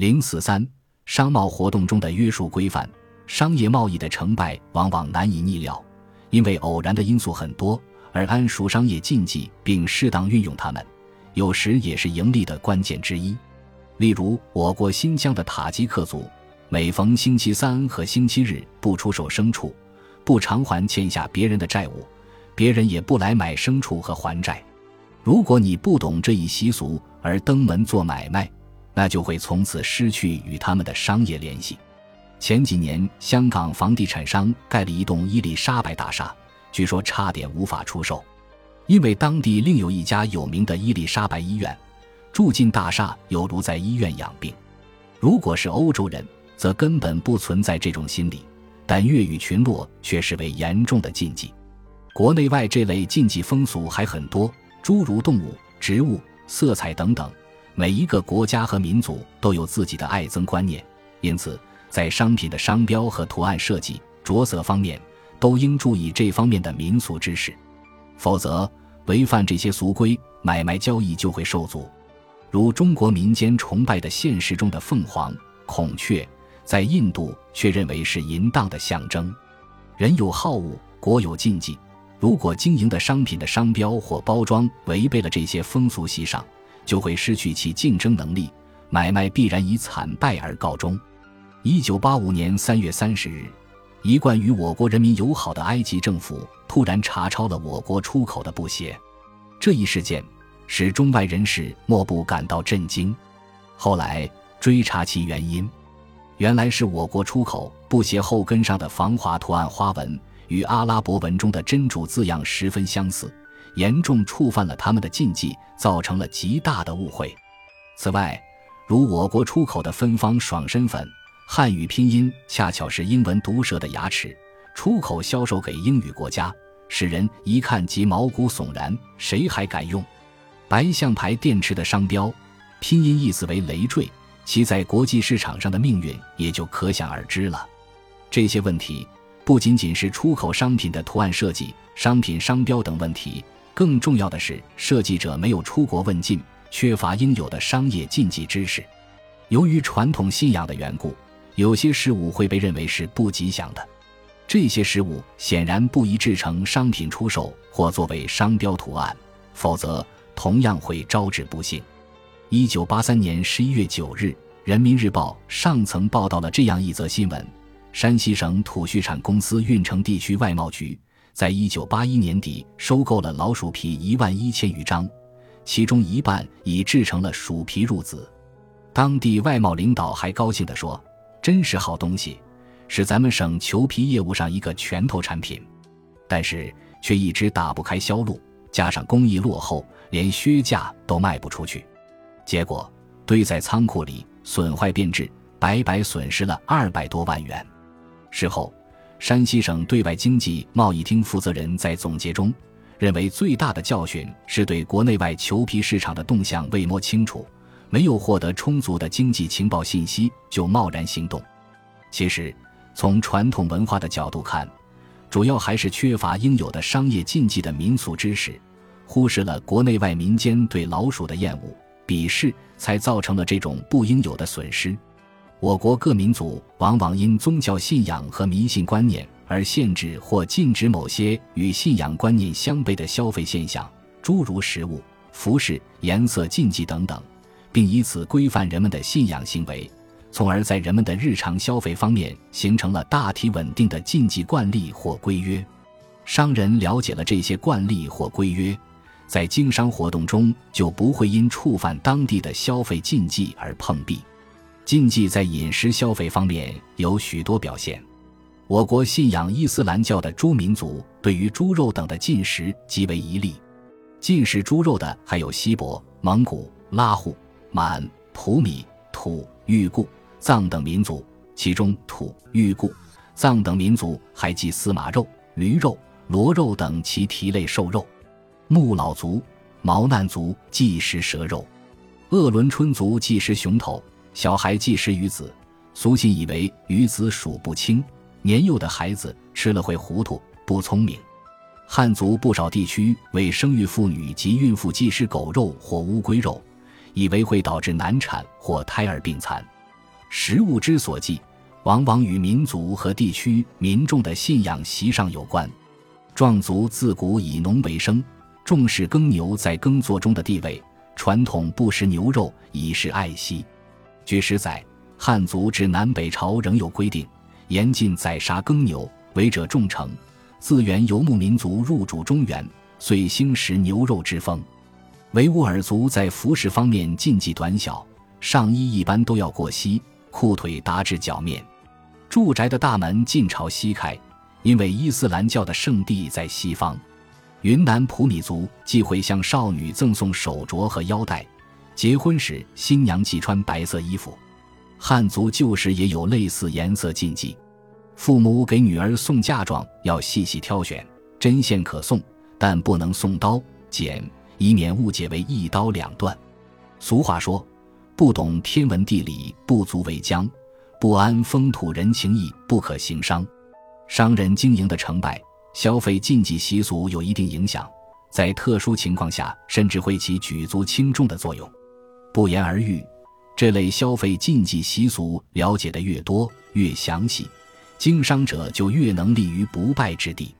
零四三，商贸活动中的约束规范，商业贸易的成败往往难以逆料，因为偶然的因素很多，而谙熟商业禁忌并适当运用它们，有时也是盈利的关键之一。例如，我国新疆的塔吉克族，每逢星期三和星期日不出售牲畜，不偿还欠下别人的债务，别人也不来买牲畜和还债。如果你不懂这一习俗而登门做买卖，那就会从此失去与他们的商业联系。前几年，香港房地产商盖了一栋伊丽莎白大厦，据说差点无法出售，因为当地另有一家有名的伊丽莎白医院，住进大厦犹如在医院养病。如果是欧洲人，则根本不存在这种心理，但粤语群落却视为严重的禁忌。国内外这类禁忌风俗还很多。诸如动物、植物、色彩等等，每一个国家和民族都有自己的爱憎观念，因此在商品的商标和图案设计、着色方面，都应注意这方面的民俗知识，否则违反这些俗规，买卖交易就会受阻。如中国民间崇拜的现实中的凤凰、孔雀，在印度却认为是淫荡的象征。人有好恶，国有禁忌。如果经营的商品的商标或包装违背了这些风俗习尚，就会失去其竞争能力，买卖必然以惨败而告终。一九八五年三月三十日，一贯与我国人民友好的埃及政府突然查抄了我国出口的布鞋，这一事件使中外人士莫不感到震惊。后来追查其原因，原来是我国出口布鞋后跟上的防滑图案花纹。与阿拉伯文中的真主字样十分相似，严重触犯了他们的禁忌，造成了极大的误会。此外，如我国出口的芬芳爽身粉，汉语拼音恰巧是英文毒舌的牙齿，出口销售给英语国家，使人一看即毛骨悚然，谁还敢用？白象牌电池的商标，拼音意思为累赘，其在国际市场上的命运也就可想而知了。这些问题。不仅仅是出口商品的图案设计、商品商标等问题，更重要的是设计者没有出国问津，缺乏应有的商业禁忌知识。由于传统信仰的缘故，有些事物会被认为是不吉祥的。这些事物显然不宜制成商品出售或作为商标图案，否则同样会招致不幸。一九八三年十一月九日，《人民日报》上层报道了这样一则新闻。山西省土畜产公司运城地区外贸局在一九八一年底收购了老鼠皮一万一千余张，其中一半已制成了鼠皮褥子。当地外贸领导还高兴地说：“真是好东西，是咱们省裘皮业务上一个拳头产品。”但是却一直打不开销路，加上工艺落后，连削价都卖不出去，结果堆在仓库里损坏变质，白白损失了二百多万元。事后，山西省对外经济贸易厅负责人在总结中认为，最大的教训是对国内外裘皮市场的动向未摸清楚，没有获得充足的经济情报信息就贸然行动。其实，从传统文化的角度看，主要还是缺乏应有的商业禁忌的民俗知识，忽视了国内外民间对老鼠的厌恶、鄙视，才造成了这种不应有的损失。我国各民族往往因宗教信仰和迷信观念而限制或禁止某些与信仰观念相悖的消费现象，诸如食物、服饰、颜色禁忌等等，并以此规范人们的信仰行为，从而在人们的日常消费方面形成了大体稳定的禁忌惯例或规约。商人了解了这些惯例或规约，在经商活动中就不会因触犯当地的消费禁忌而碰壁。禁忌在饮食消费方面有许多表现。我国信仰伊斯兰教的诸民族对于猪肉等的进食极为宜利。禁食猪肉的还有锡伯、蒙古、拉祜、满、普米、土、裕固、藏等民族，其中土、裕固、藏等民族还忌司马肉、驴肉、骡肉等其蹄类兽肉。木老族、毛难族忌食蛇肉，鄂伦春族忌食熊头。小孩忌食鱼子，俗信以为鱼子数不清，年幼的孩子吃了会糊涂不聪明。汉族不少地区为生育妇女及孕妇忌食狗肉或乌龟肉，以为会导致难产或胎儿病残。食物之所忌，往往与民族和地区民众的信仰习上有关。壮族自古以农为生，重视耕牛在耕作中的地位，传统不食牛肉以示爱惜。据史载，汉族至南北朝仍有规定，严禁宰杀耕牛，违者重惩。自原游牧民族入主中原，遂兴食牛肉之风。维吾尔族在服饰方面禁忌短小，上衣一般都要过膝，裤腿达至脚面。住宅的大门尽朝西开。因为伊斯兰教的圣地在西方，云南普米族忌讳向少女赠送手镯和腰带，结婚时新娘忌穿白色衣服。汉族旧时也有类似颜色禁忌，父母给女儿送嫁妆要细细挑选，针线可送，但不能送刀剪，以免误解为一刀两断。俗话说：“不懂天文地理不足为将，不安风土人情义不可行商。”商人经营的成败，消费禁忌习俗有一定影响，在特殊情况下，甚至会起举足轻重的作用。不言而喻，这类消费禁忌习俗了解的越多越详细，经商者就越能立于不败之地。